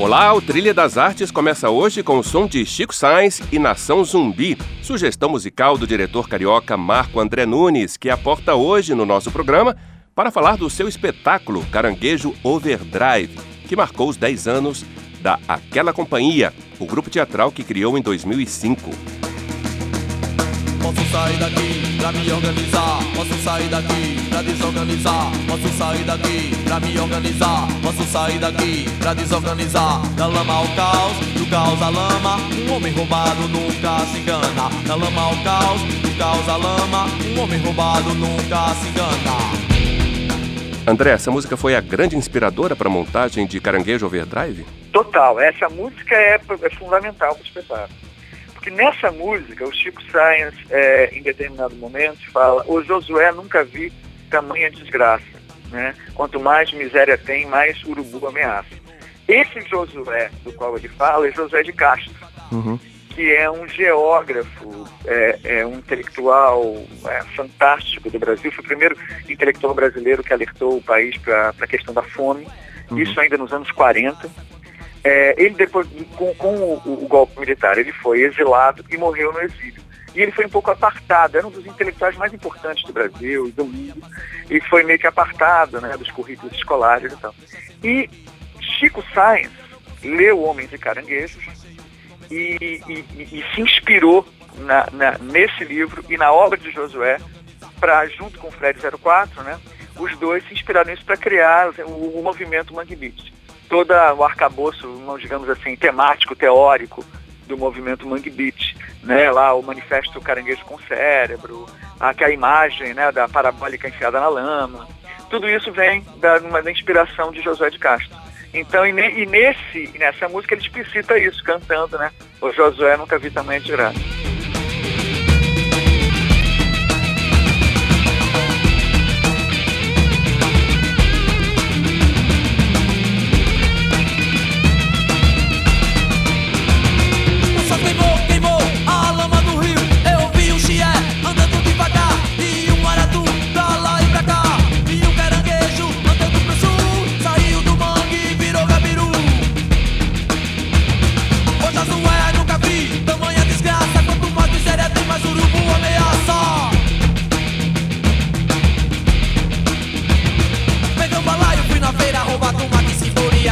Olá, o Trilha das Artes começa hoje com o som de Chico Sainz e Nação Zumbi, sugestão musical do diretor carioca Marco André Nunes, que aporta hoje no nosso programa para falar do seu espetáculo Caranguejo Overdrive, que marcou os 10 anos da Aquela Companhia, o grupo teatral que criou em 2005. Posso sair daqui pra me organizar. Posso sair daqui pra desorganizar. Posso sair daqui pra me organizar. Posso sair daqui pra desorganizar. Da lama ao caos, do caos à lama. Um homem roubado nunca se engana. Da lama ao caos, do caos à lama. Um homem roubado nunca se engana. André, essa música foi a grande inspiradora para a montagem de Caranguejo Overdrive? Total, essa música é, é fundamental para o espetáculo. Porque nessa música, o Chico Science, é, em determinado momento, fala: O Josué nunca vi tamanha desgraça. Né? Quanto mais miséria tem, mais urubu ameaça. Esse Josué do qual ele fala é Josué de Castro, uhum. que é um geógrafo, é, é um intelectual é, fantástico do Brasil. Foi o primeiro intelectual brasileiro que alertou o país para a questão da fome. Uhum. Isso ainda nos anos 40. É, ele depois, com, com o, o, golpe militar, ele foi exilado e morreu no exílio. E ele foi um pouco apartado, era um dos intelectuais mais importantes do Brasil e do mundo, e foi meio que apartado né, dos currículos escolares e tal. E Chico Sainz leu Homens e Caranguejos e, e, e se inspirou na, na, nesse livro e na obra de Josué para, junto com o Fred 04, né, os dois se inspiraram nisso para criar o, o movimento Mangue todo o arcabouço, digamos assim, temático, teórico do movimento Mangue Beat, né? Lá o manifesto Caranguejo com Cérebro, aquela imagem, né, da parabólica enfiada na lama. Tudo isso vem da, uma, da inspiração de Josué de Castro. Então, e, ne, e nesse, nessa música ele explicita isso, cantando, né? O Josué nunca vi tamanho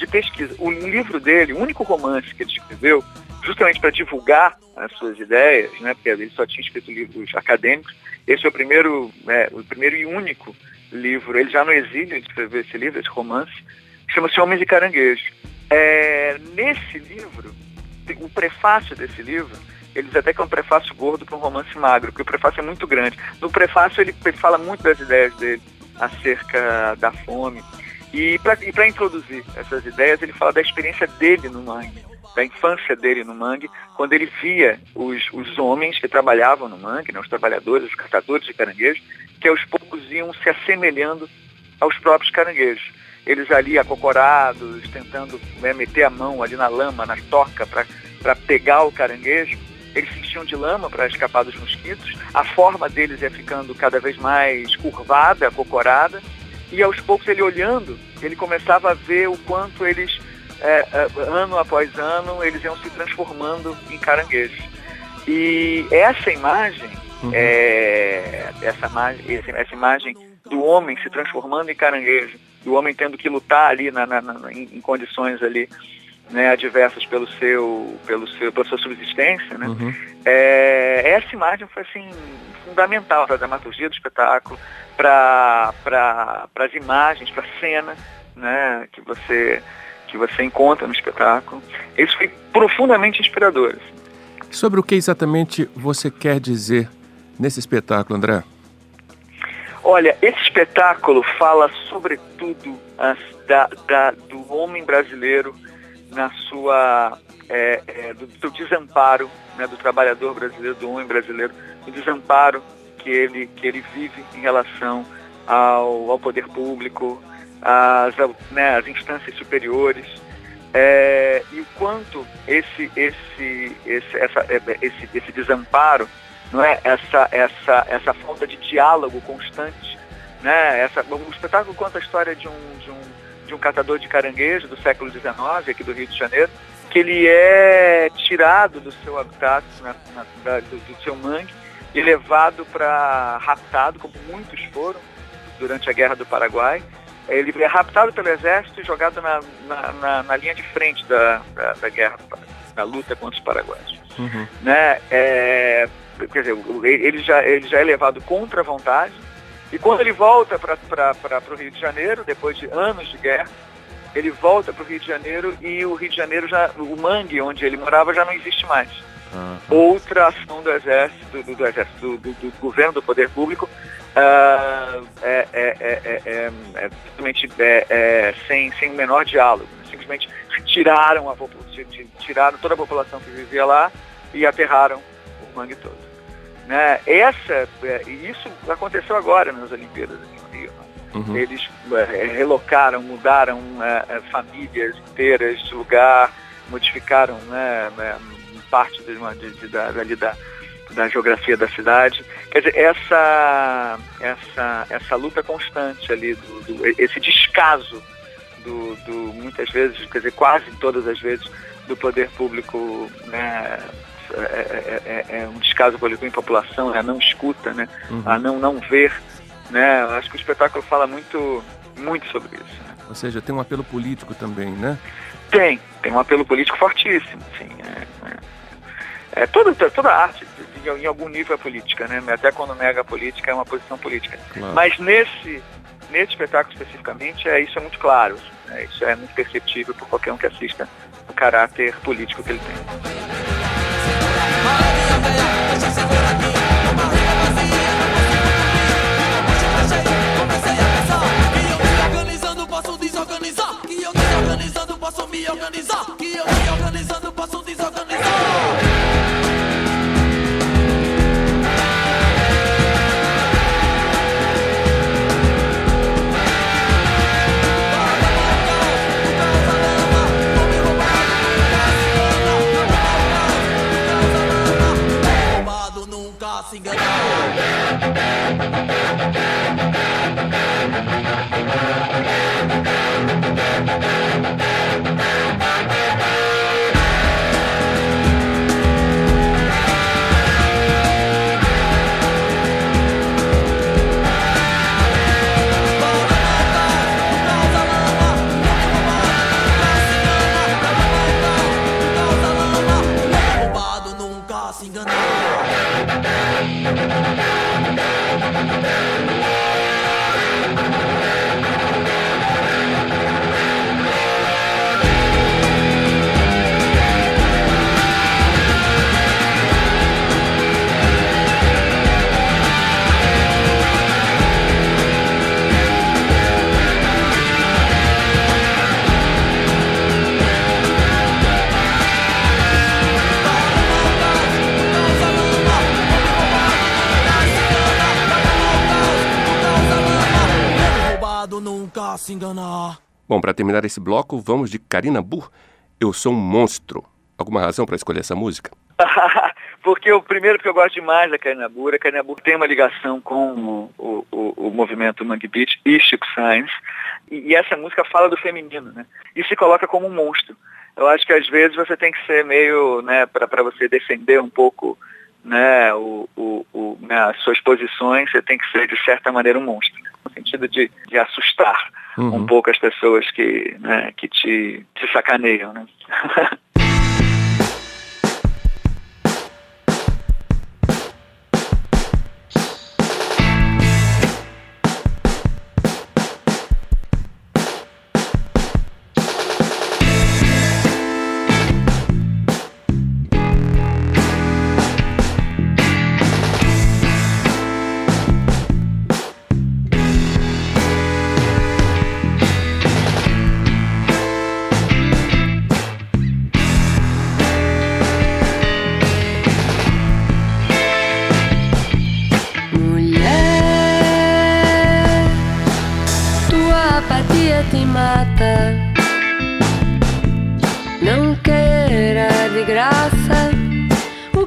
de pesquisa. O livro dele, o único romance que ele escreveu, justamente para divulgar as suas ideias, né, porque ele só tinha escrito livros acadêmicos, esse é o primeiro, é, o primeiro e único livro, ele já no exílio escreveu esse livro, esse romance, chama-se Homens e Caranguejos. É, nesse livro, o prefácio desse livro, eles até que é um prefácio gordo para um romance magro, porque o prefácio é muito grande. No prefácio ele, ele fala muito das ideias dele acerca da fome. E para introduzir essas ideias, ele fala da experiência dele no mangue, da infância dele no mangue, quando ele via os, os homens que trabalhavam no mangue, né, os trabalhadores, os caçadores de caranguejos, que aos poucos iam se assemelhando aos próprios caranguejos eles ali acocorados, tentando né, meter a mão ali na lama, na toca, para pegar o caranguejo. Eles se enchiam de lama para escapar dos mosquitos. A forma deles ia ficando cada vez mais curvada, acocorada. E aos poucos ele olhando, ele começava a ver o quanto eles, é, é ano após ano, eles iam se transformando em caranguejos. E essa imagem, uhum. é, essa, essa imagem do homem se transformando em caranguejo, do homem tendo que lutar ali na, na, na, em, em, condições ali né, adversas pelo seu, pelo seu, pela sua subsistência, né? Uhum. É, essa imagem foi assim fundamental para a dramaturgia do espetáculo, para pra, as imagens, para a cena, né, que você que você encontra no espetáculo. Isso foi profundamente inspirador. Assim. Sobre o que exatamente você quer dizer nesse espetáculo, André? Olha, esse espetáculo fala sobretudo as, da, da, do homem brasileiro na sua é, é, do, do, desamparo né, do trabalhador brasileiro, do homem brasileiro, do desamparo que ele que ele vive em relação ao, ao poder público, às, né, às instâncias superiores. É, e o quanto esse esse esse essa, é, esse, esse desamparo não é essa essa essa falta de diálogo constante né essa o espetáculo conta a história de um de um de um catador de caranguejo do século XIX, aqui do Rio de Janeiro, que ele é tirado do seu habitat, na, na, do, do, seu mangue, e levado para raptado, como muitos foram durante a Guerra do Paraguai. Ele é raptado pelo exército e jogado na, na, na linha de frente da, da, da, guerra, da luta contra os paraguaios. Uhum. Né? É, quer dizer, ele já, ele já é levado contra a vontade, e quando ele volta para o Rio de Janeiro, depois de anos de guerra, ele volta para o Rio de Janeiro e o Rio de Janeiro já, o mangue onde ele morava já não existe mais. Uhum. Outra ação do exército, do, do exército, do, do, do, governo, do poder público, uh, é, é, é, é, simplesmente sem, sem o menor diálogo. Simplesmente tiraram, a, tiraram toda a população que vivia lá e aterraram o mangue todo. Né? Essa, é, isso aconteceu agora nas Olimpíadas aqui no Rio. Né? Uhum. Eles é, relocaram, mudaram é, famílias inteiras de lugar, modificaram né, parte de uma, de, de, da, da, da geografia da cidade. Quer dizer, essa, essa, essa luta constante ali, do, do esse descaso do, do, muitas vezes, quer dizer, quase todas as vezes, do poder público né, é é, é, é, é, um descaso com a população, a não escuta, né? Uhum. a não, não ver. Né? Acho que o espetáculo fala muito, muito sobre isso. Né? Ou seja, tem um apelo político também, né? Tem, tem um apelo político fortíssimo. Sim, é, é, toda, toda arte, em algum nível, é política, né? Até quando nega a política, é uma posição política. Claro. Mas nesse, nesse espetáculo especificamente, é, isso é muito claro. Né? Isso é muito perceptível por qualquer um que assista o caráter político que ele tem. Organizar. Que eu me organizando posso desorganizar. Se enganar. Bom, para terminar esse bloco, vamos de Karina Burr. Eu sou um monstro. Alguma razão para escolher essa música? porque o primeiro que eu gosto demais da Karina Burr, a Karina Burr tem uma ligação com o, o, o movimento Mangue Beat e Chico Sainz, e, e, essa música fala do feminino, né? E se coloca como um monstro. Eu acho que às vezes você tem que ser meio, né, para você defender um pouco né, o, o, o né, as suas posições, você tem que ser de certa maneira um monstro, no sentido de, de assustar uhum. um pouco as pessoas que, né, que te, te sacaneiam, né?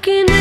broken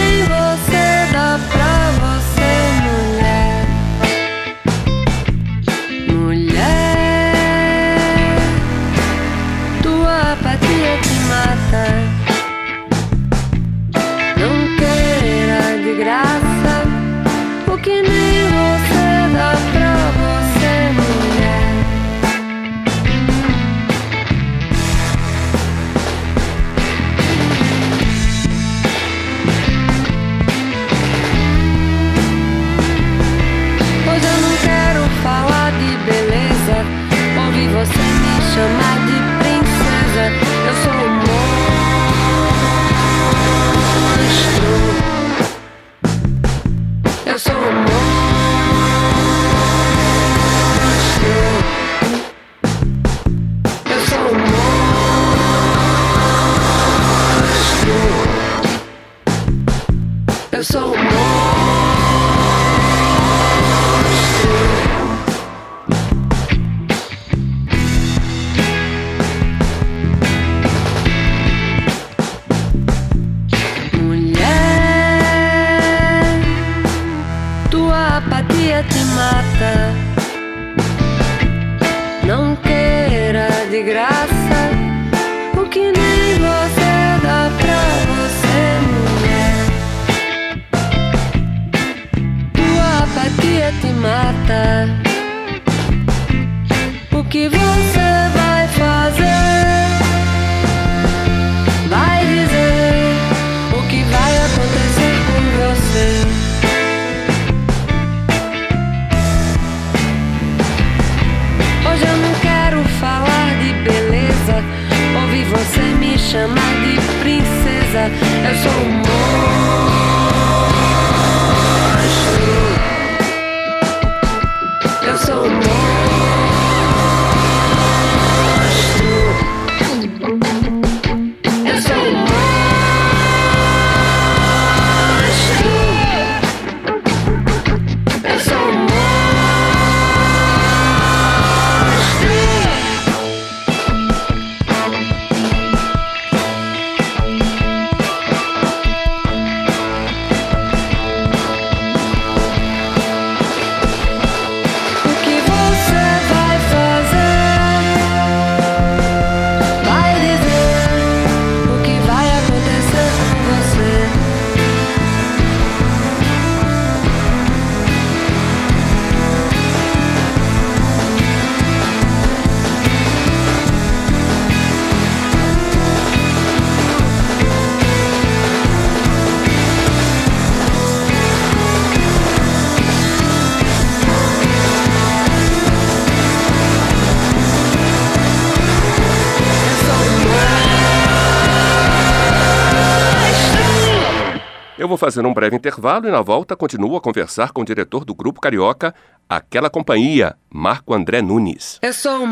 te mata. Não queira de graça o que nem você dá pra você, mulher. Tua apatia te mata. O que você vou fazer um breve intervalo e na volta continuo a conversar com o diretor do Grupo Carioca, Aquela Companhia, Marco André Nunes. Eu sou